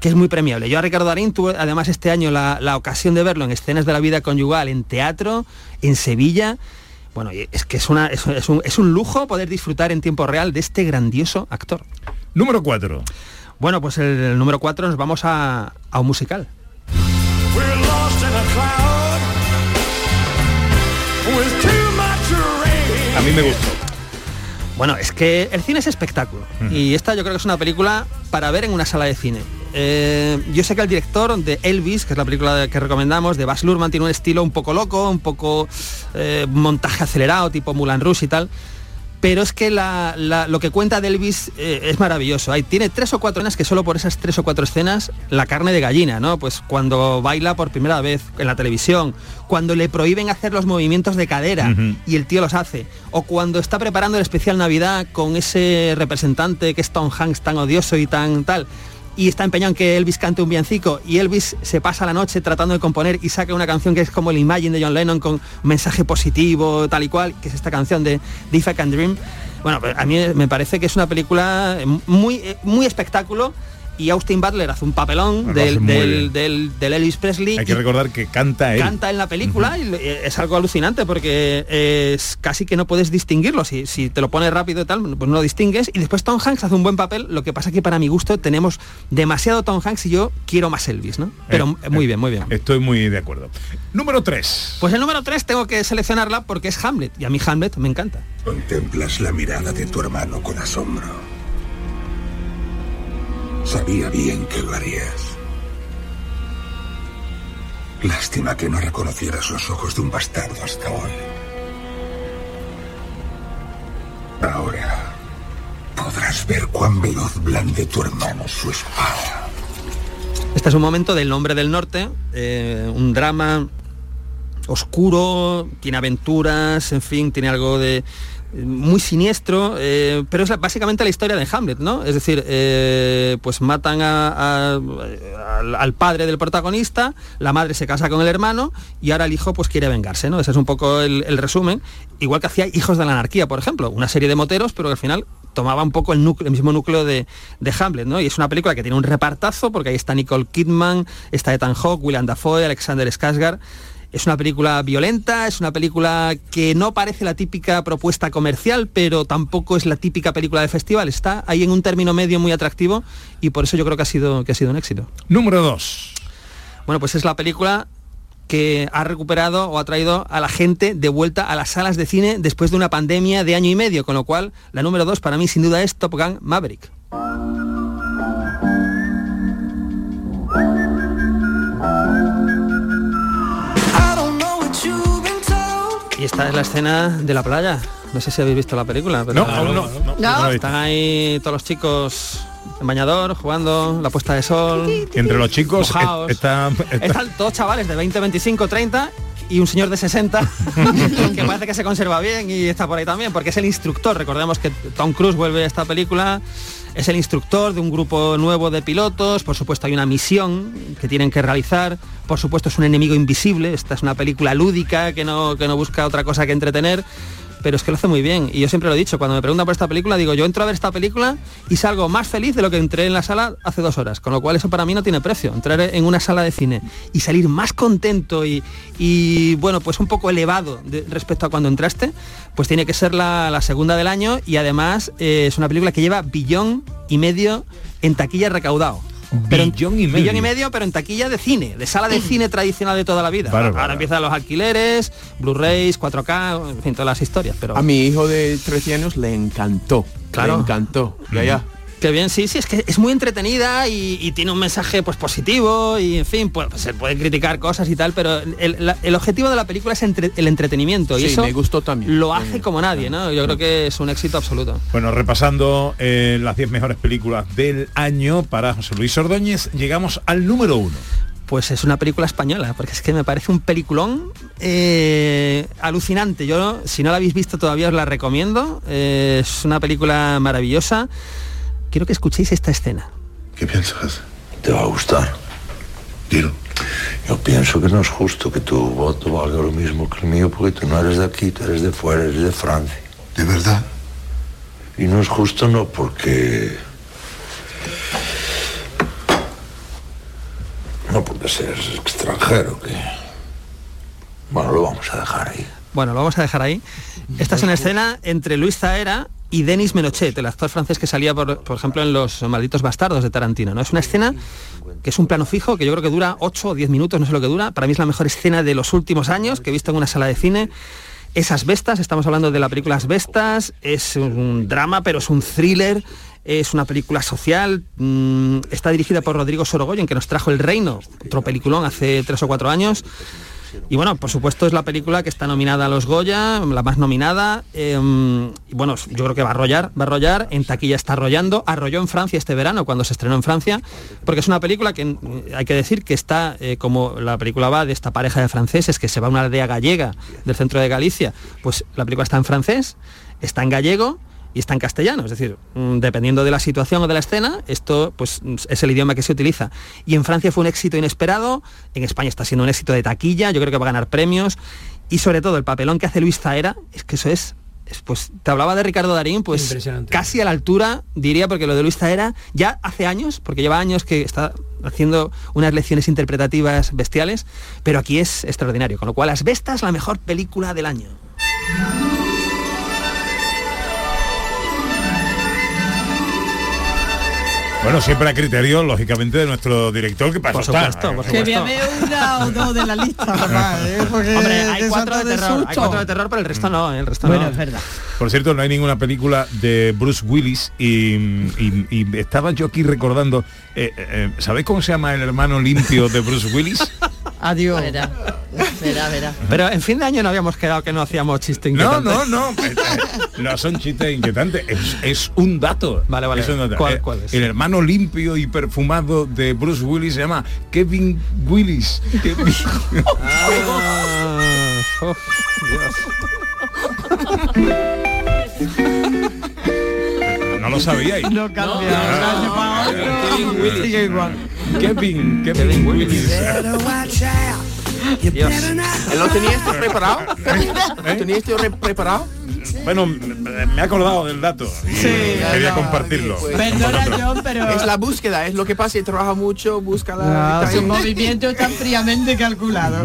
que es muy premiable. Yo a Ricardo Darín tuve además este año la, la ocasión de verlo en escenas de la vida conyugal, en teatro, en Sevilla. Bueno, y es que es, una, es, es un, es un lujo poder disfrutar en tiempo real de este grandioso actor. Número 4. Bueno, pues el, el número 4 nos vamos a, a un musical. A mí me gustó. Bueno, es que el cine es espectáculo. Y esta yo creo que es una película para ver en una sala de cine. Eh, yo sé que el director de Elvis, que es la película que recomendamos, de Baz Luhrmann, tiene un estilo un poco loco, un poco eh, montaje acelerado, tipo Mulan Rush y tal. Pero es que la- la- lo que cuenta de Elvis eh, es maravilloso. Hay, tiene tres o cuatro escenas que solo por esas tres o cuatro escenas la carne de gallina, ¿no? Pues cuando baila por primera vez en la televisión, cuando le prohíben hacer los movimientos de cadera y el tío los hace, o cuando está preparando el especial Navidad con ese representante que es Tom Hanks tan odioso y tan tal. Y está empeñado en que Elvis cante un villancico y Elvis se pasa la noche tratando de componer y saca una canción que es como el Imagine de John Lennon con mensaje positivo, tal y cual, que es esta canción de, de If I Can Dream. Bueno, pues a mí me parece que es una película muy, muy espectáculo y Austin Butler hace un papelón del, del, del- del Elvis Presley. Hay que recordar que canta él. canta en la película y eh, es algo alucinante porque es casi que no puedes distinguirlo. Si, si te lo pones rápido y tal, pues no lo distingues. Y después Tom Hanks hace un buen papel. Lo que pasa que para mi gusto tenemos demasiado Tom Hanks y yo quiero más Elvis, ¿no? Pero Eh, muy bien, muy bien. Estoy muy de acuerdo. Número 3. Pues el número 3 tengo que seleccionarla porque es Hamlet. Y a mí Hamlet me encanta. Contemplas la mirada de tu hermano con asombro. Sabía bien que lo harías. Lástima que no reconocieras los ojos de un bastardo hasta hoy. Ahora podrás ver cuán veloz blande tu hermano su espada. Este es un momento del Hombre del Norte, eh, un drama oscuro, tiene aventuras, en fin, tiene algo de muy siniestro, eh, pero es básicamente la historia de Hamlet, ¿no? Es decir, eh, pues matan a- al, padre del protagonista, la madre se casa con el hermano y ahora el hijo pues quiere vengarse, ¿no? Ese es un poco el, resumen. Igual que hacía Hijos de la Anarquía, por ejemplo, una serie de moteros, pero al final tomaba un poco el, núcleo- mismo núcleo de, de Hamlet, ¿no? Y es una película que tiene un repartazo, porque ahí está Nicole Kidman, está Ethan Hawke, William Dafoe, Alexander Skarsgård. Es una película violenta, es una película que no parece la típica propuesta comercial, pero tampoco es la típica película de festival. Está ahí en un término medio muy atractivo y por eso yo creo que ha sido, que ha sido un éxito. Número 2. Bueno, pues es la película que ha recuperado o ha traído a la gente de vuelta a las salas de cine después de una pandemia de año y medio, con lo cual la número dos para mí sin duda es Top Gun Maverick. Y esta es la escena de la playa. No sé si habéis visto la película, pero No, aún están ahí todos los chicos en bañador jugando la puesta de sol. Entre los chicos está, está- Están todos chavales de 20, 25, 30 y un señor de 60 que parece que se conserva bien y está por ahí también porque es el instructor. Recordemos que Tom Cruise vuelve a esta película. Es el instructor de un grupo nuevo de pilotos. Por supuesto hay una misión que tienen que realizar. Por supuesto es un enemigo invisible. Esta es una película lúdica que no, que no busca otra cosa que entretener pero es que lo hace muy bien. Y yo siempre lo he dicho, cuando me preguntan por esta película, digo, yo entro a ver esta película y salgo más feliz de lo que entré en la sala hace dos horas. Con lo cual eso para mí no tiene precio. Entrar en una sala de cine y salir más contento y, bueno, pues un poco elevado respecto a cuando entraste, pues tiene que ser la, la segunda del año y además eh, es una película que lleva billón y medio en taquilla recaudado. Pero Billón y medio. billón y medio, pero en taquilla de cine, de sala de cine tradicional de toda la vida. Bárbaro. Ahora empiezan los alquileres, Blu-rays, 4K, en fin, todas las historias. Pero A mi hijo de 13 años le encantó. Claro. Le encantó. Ya, ya. Qué bien, sí, sí, es que es muy entretenida y, y tiene un mensaje pues positivo y en fin, pues se pueden criticar cosas y tal, pero el, la- el objetivo de la película es entre- el entretenimiento y eso me gustó también. lo hace como nadie, ¿no? Yo creo que es un éxito absoluto. Bueno, repasando eh, las 10 mejores películas del año para José Luis Ordóñez, llegamos al número 1. Pues es una película española, porque es que me parece un peliculón eh, alucinante. Yo, si no la habéis visto todavía, os la recomiendo. Eh, es una película maravillosa. Quiero que escuchéis esta escena. ¿Qué piensas? Te va a gustar. Dilo. Yo pienso que no es justo que tu voto valga lo mismo que el mío porque tú no eres de aquí, tú eres de fuera, eres de Francia. ¿De verdad? Y no es justo no porque... No porque seas extranjero, que... Bueno, lo vamos a dejar ahí. Bueno, lo vamos a dejar ahí. Esta es una escena entre Luis Zaera y Denis Menochet, el actor francés que salía, por, por ejemplo, en Los Malditos Bastardos de Tarantino. ¿no? Es una escena que es un plano fijo, que yo creo que dura 8 o 10 minutos, no sé lo que dura. Para mí es la mejor escena de los últimos años que he visto en una sala de cine. Esas Bestas, estamos hablando de la película Las Bestas, es un drama, pero es un thriller, es una película social, mm, está dirigida por Rodrigo Sorogoyen, que nos trajo El Reino, otro peliculón hace tres o cuatro años. Y bueno, por supuesto es la película que está nominada a los Goya, la más nominada. eh, y bueno, yo creo que va a arrollar, va a arrollar, en taquilla está arrollando, arrolló en Francia este verano cuando se estrenó en Francia, porque es una película que mm, hay que decir que está, eh, como la película va de esta pareja de franceses que se va a una aldea gallega del centro de Galicia, pues la película está en francés, está en gallego y está en castellano, es decir, mm, dependiendo de la situación o de la escena, esto pues mm, es el idioma que se utiliza. Y en Francia fue un éxito inesperado, en España está siendo un éxito de taquilla, yo creo que va a ganar premios y sobre todo el papelón que hace Luis Zaera, es que eso es es, pues te hablaba de Ricardo Darín, pues casi a la altura, diría, porque lo de Luis Zaera ya hace años, porque lleva años que está haciendo unas lecciones interpretativas bestiales, pero aquí es extraordinario, con lo cual Las Bestas, la mejor película del año. Bueno, siempre a criterio, lógicamente, de nuestro director, que para Por supuesto, por Que me veo una o dos de la lista, papá, ¿eh? Porque Hombre, hay de cuatro de santo de terror, hay cuatro de terror, pero el resto no, el resto Bueno, no. es verdad. Por cierto, no hay ninguna película de Bruce Willis y, y- y estaba yo aquí recordando, eh, eh, ¿sabéis cómo se llama el hermano limpio de Bruce Willis? Adiós. Verá, verá, verá. Pero en fin de año no habíamos quedado que no hacíamos chiste No, inquietante. no, no. eh, eh, No son chistes inquietantes. Es, es un dato. Vale, vale. Es un dato. ¿Cuál- Eh, cuál es? El hermano limpio y perfumado de Bruce Willis se llama Kevin Willis. Kevin- Ah, oh, no lo sabíais. No cambia. otro, Sigue igual. Kevin, Kevin Willis. Dios. ¿Él lo tenía esto preparado? ¿Lo tenía esto re- preparado? Bueno, me he acordado del dato y quería compartirlo. Pues, Perdona, John, pero... Es la búsqueda, es lo que pasa y trabaja mucho, busca la... Ah, está su movimiento está fríamente calculado.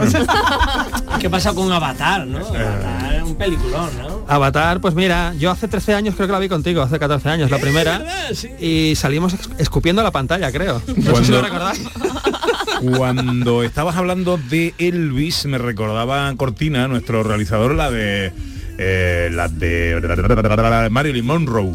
¿Qué pasa con Avatar, no? Avatar es un peliculón, ¿no? Avatar, pues mira, yo hace 13 años creo que la vi contigo, hace 14 años, la primera, sí. y salimos escupiendo la pantalla, creo. No sé si lo recordáis. Cuando estabas hablando de Elvis, me recordaba Cortina, nuestro realizador, la de eh, la de Marilyn Monroe,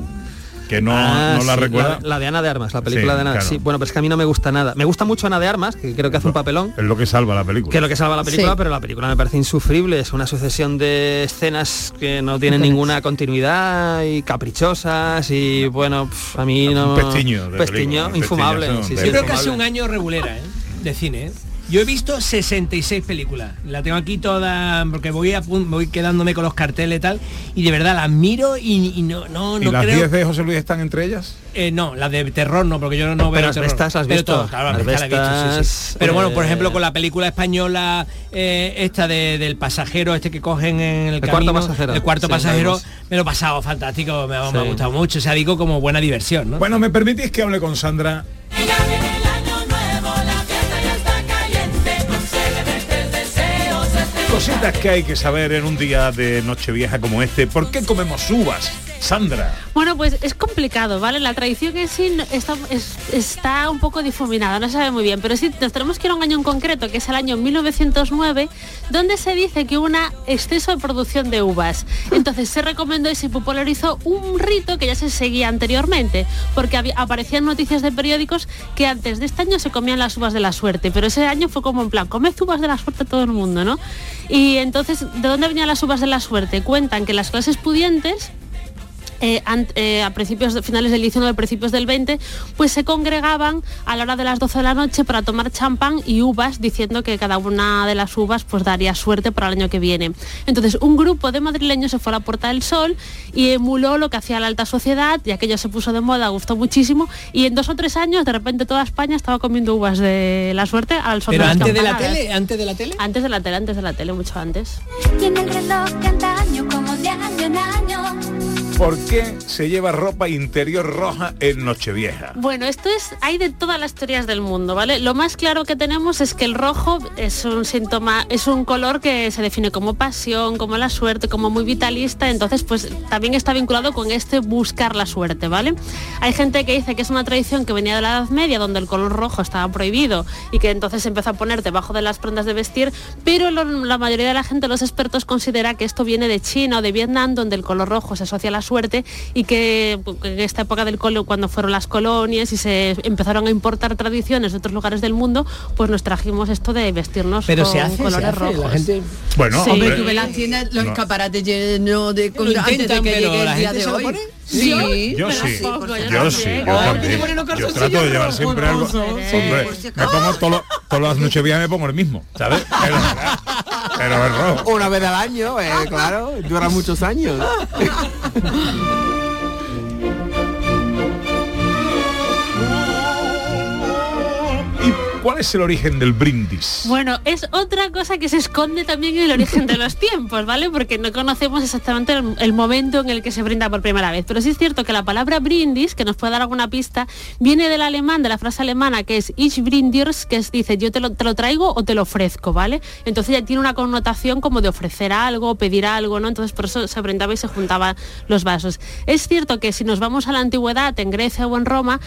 que no, Ah, no la sí, recuerda. La, la de Ana de Armas, la película Sí, de Ana. claro. Sí, bueno, pero es que a mí no me gusta nada. Me gusta mucho Ana de Armas, que creo que hace un papelón. Es lo que salva la película. Que es lo que salva la película, Sí. pero la película me parece insufrible. Es una sucesión de escenas que no tienen ninguna continuidad y caprichosas y bueno, a mí no. Un pestiño de Pestiño, un infumable. de sí, Yo creo que hace un año regulera, ¿eh? De cine, ¿eh? Yo he visto 66 películas. La tengo aquí toda porque voy a voy quedándome con los carteles y tal y de verdad las miro y, y no no ¿Y no las creo 10 de José Luis están entre ellas? Eh, no, las de terror no, porque yo no, no veo Pero las bestas has Pero visto. todo, claro, las Las bestas las he visto, sí, sí. bestas, Pero bueno, por eh, ejemplo, con la película española eh, esta de- del pasajero, este que cogen en el, El cuarto camino, pasajero. el cuarto Sí, pasajero, me lo he pasado fantástico, me, ha- me Sí. ha gustado mucho, o sea, digo como buena diversión, ¿no? Bueno, ¿me permitís que hable con Sandra? Que hay que saber en un día de Nochevieja como este. ¿Por qué comemos uvas, Sandra? Bueno, pues es complicado, ¿vale? La tradición no- está, es- está un poco difuminada, no se sabe muy bien, pero sí nos tenemos que ir a un año en concreto, que es el año 1909, donde se dice que hubo un exceso de producción de uvas. Entonces se recomendó y se popularizó un rito que ya se seguía anteriormente, porque había- aparecían noticias de periódicos que antes de este año se comían las uvas de la suerte, pero ese año fue como en plan, comed uvas de la suerte todo el mundo, ¿no? Y entonces, ¿de dónde venían las uvas de la suerte? Cuentan que las clases pudientes eh, an- eh, a principios de- finales del 19, principios del 20, pues se congregaban a la hora de las 12 de la noche para tomar champán y uvas, diciendo que cada una de las uvas pues daría suerte para el año que viene. Entonces, un grupo de madrileños se fue a la Puerta del Sol y emuló lo que hacía la alta sociedad, y aquello se puso de moda, gustó muchísimo, y en dos o tres años, de repente toda España estaba comiendo uvas de la suerte al son Pero las antes de la tele, antes de la tele. Antes de la tele, antes de la tele, mucho antes. Tiene el reloj de antaño como de año en año. ¿Por qué se lleva ropa interior roja en Nochevieja? Bueno, esto es, hay de todas las teorías del mundo, ¿vale? Lo más claro que tenemos es que el rojo es un síntoma, es un color que se define como pasión, como la suerte, como muy vitalista, entonces pues también está vinculado con este buscar la suerte, ¿vale? Hay gente que dice que es una tradición que venía de la Edad Media, donde el color rojo estaba prohibido y que entonces se empezó a poner debajo de las prendas de vestir, pero la mayoría de la gente, los expertos, considera que esto viene de China o de Vietnam, donde el color rojo se asocia a la suerte y que en esta época del colo, cuando fueron las colonias y se empezaron a importar tradiciones de otros lugares del mundo, pues nos trajimos esto de vestirnos Pero con se hace, se colores la rojos. gente- Bueno, Sí. Hombre, hombre, tú ves las tiendas, los No. escaparates llenos de... Lo antes de intentan, que pero llegue la el día gente de se lo hoy. Sí, yo sí, pongo, yo sí, yo también. Yo trato de llevar siempre algo. rojos. Hombre, me pongo todas las nochevías me pongo el mismo, ¿sabes? Pero, pero es rojo. Una vez al año, eh, claro, dura muchos años. cuál es el origen del brindis? Bueno, es otra cosa que se esconde también en el origen de los tiempos, ¿vale? Porque no conocemos exactamente el, momento en el que se brinda por primera vez. Pero sí es cierto que la palabra brindis, que nos puede dar alguna pista, viene del alemán, de la frase alemana que es ich brindirs, que es, dice yo te lo, te lo traigo o te lo ofrezco, ¿vale? Entonces ya tiene una connotación como de ofrecer algo, pedir algo, ¿no? Entonces por eso se brindaba y se juntaban los vasos. Es cierto que si nos vamos a la antigüedad, en Grecia o en Roma,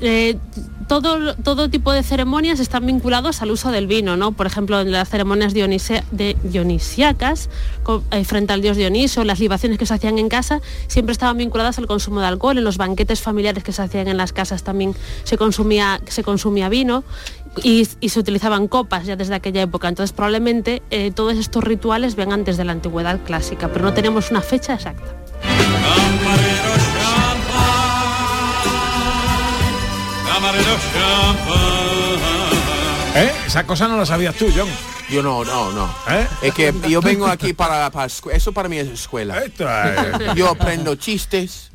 eh, todo, todo tipo de ceremonias están vinculados al uso del vino, ¿no? Por ejemplo, en las ceremonias dionise- de- dionisíacas, co- eh, frente al dios Dioniso, las libaciones que se hacían en casa, siempre estaban vinculadas al consumo de alcohol. En los banquetes familiares que se hacían en las casas también se consumía, se consumía vino y, se utilizaban copas ya desde aquella época. Entonces, probablemente eh, todos estos rituales vengan desde la antigüedad clásica, pero no tenemos una fecha exacta. ¿Eh? Esa cosa no la sabías tú, John. Yo no, no, no. ¿Eh? Es que yo vengo aquí para, para eso para mí es escuela. Esto es- Yo aprendo chistes,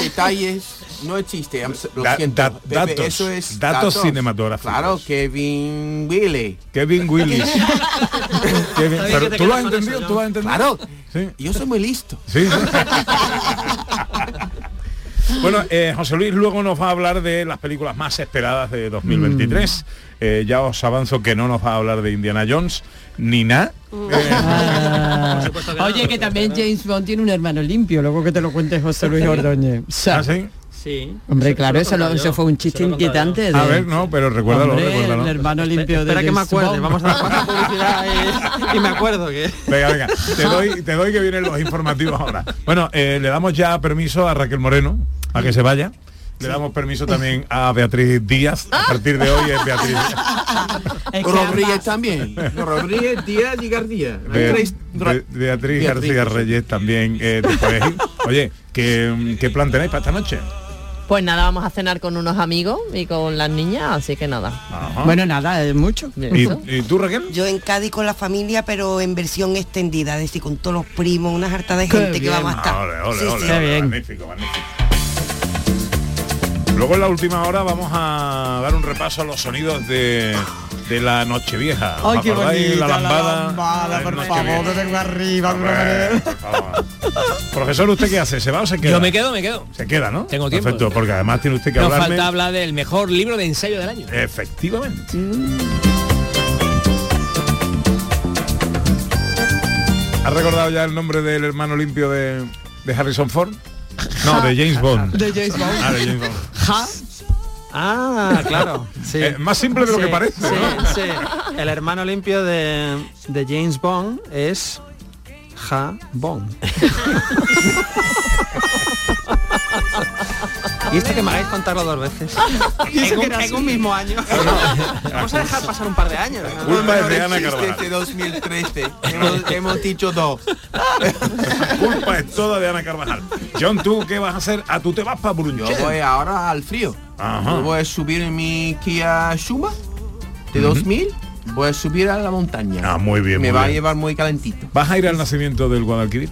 detalles, no es chiste, lo Da- siento. da- Pepe, datos, eso es datos cinematográficos. Claro, Kevin Willy. Kevin Willis. Kevin- pero tú lo has entendido, eso, tú lo has entendido. Claro. Sí. Yo soy muy listo. Sí. Bueno, eh, José Luis luego nos va a hablar de las películas más esperadas de 2023. Eh, ya os avanzo que no nos va a hablar de Indiana Jones ni nada. Ah. Oye, que también James Bond tiene un hermano limpio, luego que te lo cuente José Luis Ordóñez. ¿Ah, sí? Sí. Hombre, claro, eso, lo- eso fue un chiste inquietante. de- A ver, no, pero recuérdalo, Hombre, recuérdalo. el hermano limpio de Espera que me acuerde, Bond. vamos a dar publicidad y, y me acuerdo que... Venga, venga, te doy, te doy que vienen los informativos ahora. Bueno, eh, le damos ya permiso a Raquel Moreno a que se vaya. Le damos permiso también a Beatriz Díaz. A partir de hoy es Beatriz. Rodríguez también. Rodríguez, Díaz y García. Beatriz García Reyes también eh. Oye, ¿qué, ¿qué plan tenéis para esta noche? Pues nada, vamos a cenar con unos amigos y con las niñas, así que nada. Bueno, nada, es mucho. ¿Y, y tú, Raquel? Yo en Cádiz con la familia, pero en versión extendida, es decir, con todos los primos, una harta de Qué gente que bien. vamos a estar. Ole, ole, Sí, ole, sí. ole, magnífico, magnífico. Luego en la última hora vamos a dar un repaso a los sonidos de, de la Nochevieja. ¿Os Ay, qué bonita la lambada. por favor, arriba. Hombre, por. Profesor, ¿usted qué hace? ¿Se va o se queda? Yo me quedo, me quedo. Se queda, ¿no? Tengo tiempo. Perfecto, porque además tiene usted que Nos hablarme. falta hablar del mejor libro de ensayo del año. Efectivamente. ¿Has recordado ya el nombre del hermano limpio de, de Harrison Ford? No, de James Bond. De James Bond. Ah, de James Bond. Ja. Ah, claro. Sí. Eh, más simple de lo Sí, que parece. Sí, ¿no? sí. El hermano limpio de, de James Bond es Ja Bond. Y esto que me hagáis contarlo dos veces. Y eso en, que un, era en un así. mismo año. Vamos a dejar pasar un par de años. ¿no? Culpa es de Ana Carvajal. este 2013. hemos, hemos dicho dos. Culpa es toda de Ana Carvajal. John, ¿tú qué vas a hacer? Ah, tú te vas para Yo Brunche. voy ahora al frío. Ajá. Yo voy a subir en mi Kia Shuma de 2000. Voy a subir a la montaña. Ah, muy bien, Me muy va a llevar muy calentito. ¿Vas a ir al nacimiento del Guadalquivir?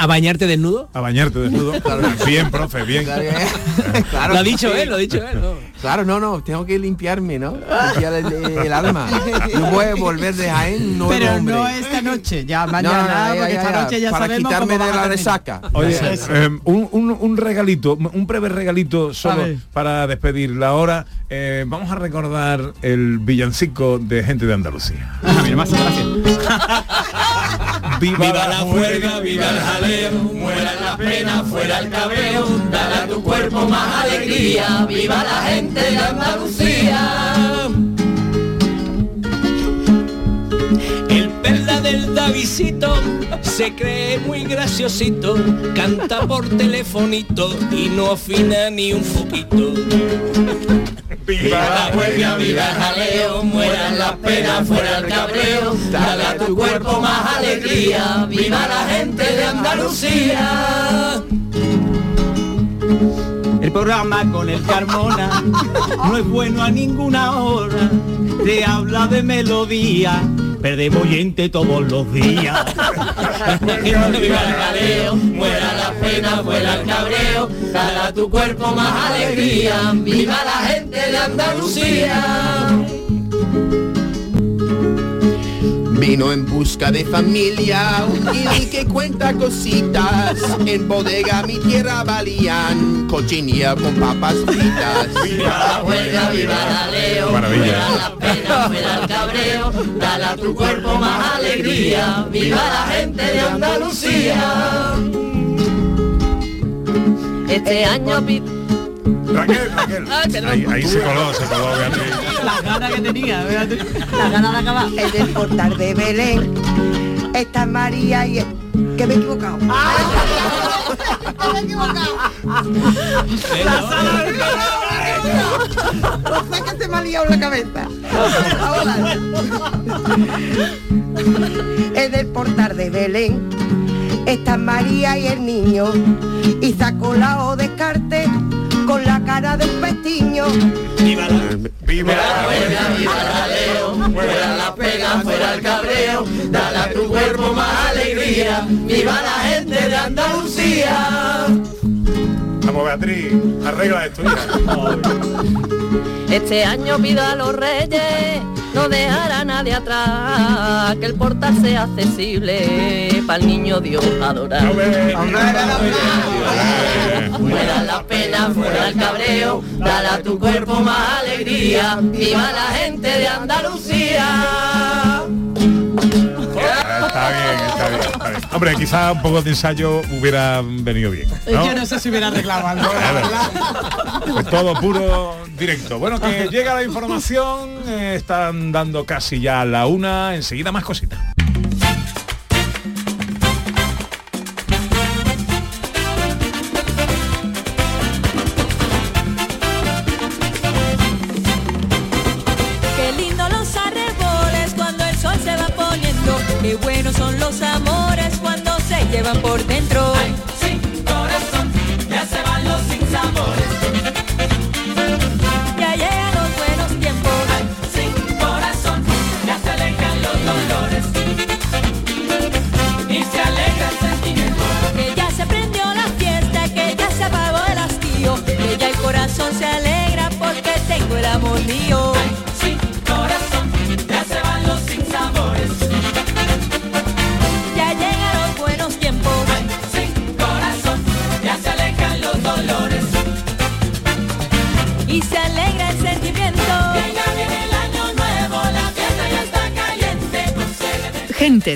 ¿A bañarte desnudo? ¿A bañarte desnudo? Bien, profe, bien. Claro, Lo ha dicho sí. él, lo ha dicho él. ¿no? Claro, no, no, tengo que limpiarme, ¿no? Limpiar el, el alma. No voy a volver de Jaén nuevo Pero hombre. no esta noche, ya No, mañana, no, no, ya, porque ya, esta noche ya para sabemos quitarme cómo de la resaca. Oye, eh, un, un- un regalito, un breve regalito solo para despedir la hora. Eh, vamos a recordar el villancico de gente de Andalucía. Ah, mira, más gracias. Viva, Viva la juerga, viva el jaleo, muera la pena, fuera el cabreo, dale a tu cuerpo más alegría, viva la gente de Andalucía. Del Davisito se cree muy graciosito, canta por telefonito y no afina ni un foquito. Viva la huelga, viva el jaleo, mueran las penas, fuera el cabreo, dale a tu cuerpo más alegría, viva la gente de Andalucía. El programa con el Carmona no es bueno a ninguna hora. Te habla de melodía, perdemos oyente todos los días. Viva el muera la pena, fuera el cabreo, dale a tu cuerpo más alegría, viva la gente de Andalucía. Vino en busca de familia y que cuenta cositas. En bodega mi tierra valían cochinilla con papas fritas. Viva la huelga, viva el jaleo, Maravilla. fuera la pena, fuera el cabreo, dale a tu cuerpo más alegría, viva la gente de Andalucía. Este año Raquel, Raquel. Ay, perdón. Ahí, ahí se coló, se coló, Beatriz. Las ganas que tenía, Beatriz. Las ganas de acabar. El del portal de Belén. Está María y... Que me he equivocado. me he equivocado. La sala del No sé que se me ha liado la cabeza. Ahora. Es del portal de Belén. Están María y el niño. Y sacó la O descarte con la cara del pestiño. Viva la Viva la viva el jaleo, fuera la pena, fuera el cabreo, dale a tu cuerpo más alegría, viva la gente de Andalucía. Vamos, Beatriz, arregla esto, hija. Este año pido a los reyes no dejar a nadie atrás, que el portal sea accesible para el niño Dios adorar. Fuera la pena, fuera el cabreo, dale a tu cuerpo más alegría, viva la gente de Andalucía. Está bien, está bien. Hombre, quizá un poco de ensayo hubiera venido bien. ¿no? Yo no sé si hubiera arreglado algo. Pues todo puro directo. Bueno, que llega la información, eh, están dando casi ya la una, enseguida más cositas. Por.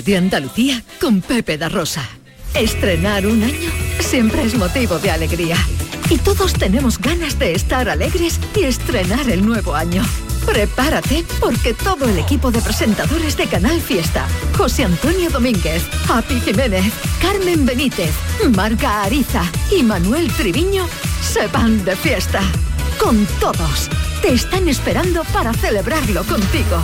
De Andalucía con Pepe da Rosa. Estrenar un año siempre es motivo de alegría. Y todos tenemos ganas de estar alegres y estrenar el nuevo año. Prepárate porque todo el equipo de presentadores de Canal Fiesta, José Antonio Domínguez, Happy Jiménez, Carmen Benítez, Marca Ariza y Manuel Triviño se van de fiesta. Con todos. Te están esperando para celebrarlo contigo.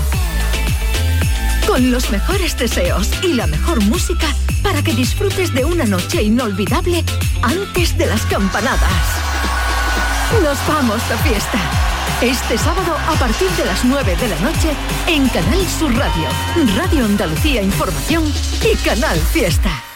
Con los mejores deseos y la mejor música para que disfrutes de una noche inolvidable antes de las campanadas. Nos vamos de fiesta. Este sábado a partir de las 9 de la noche en Canal Sur Radio, Radio Andalucía Información y Canal Fiesta.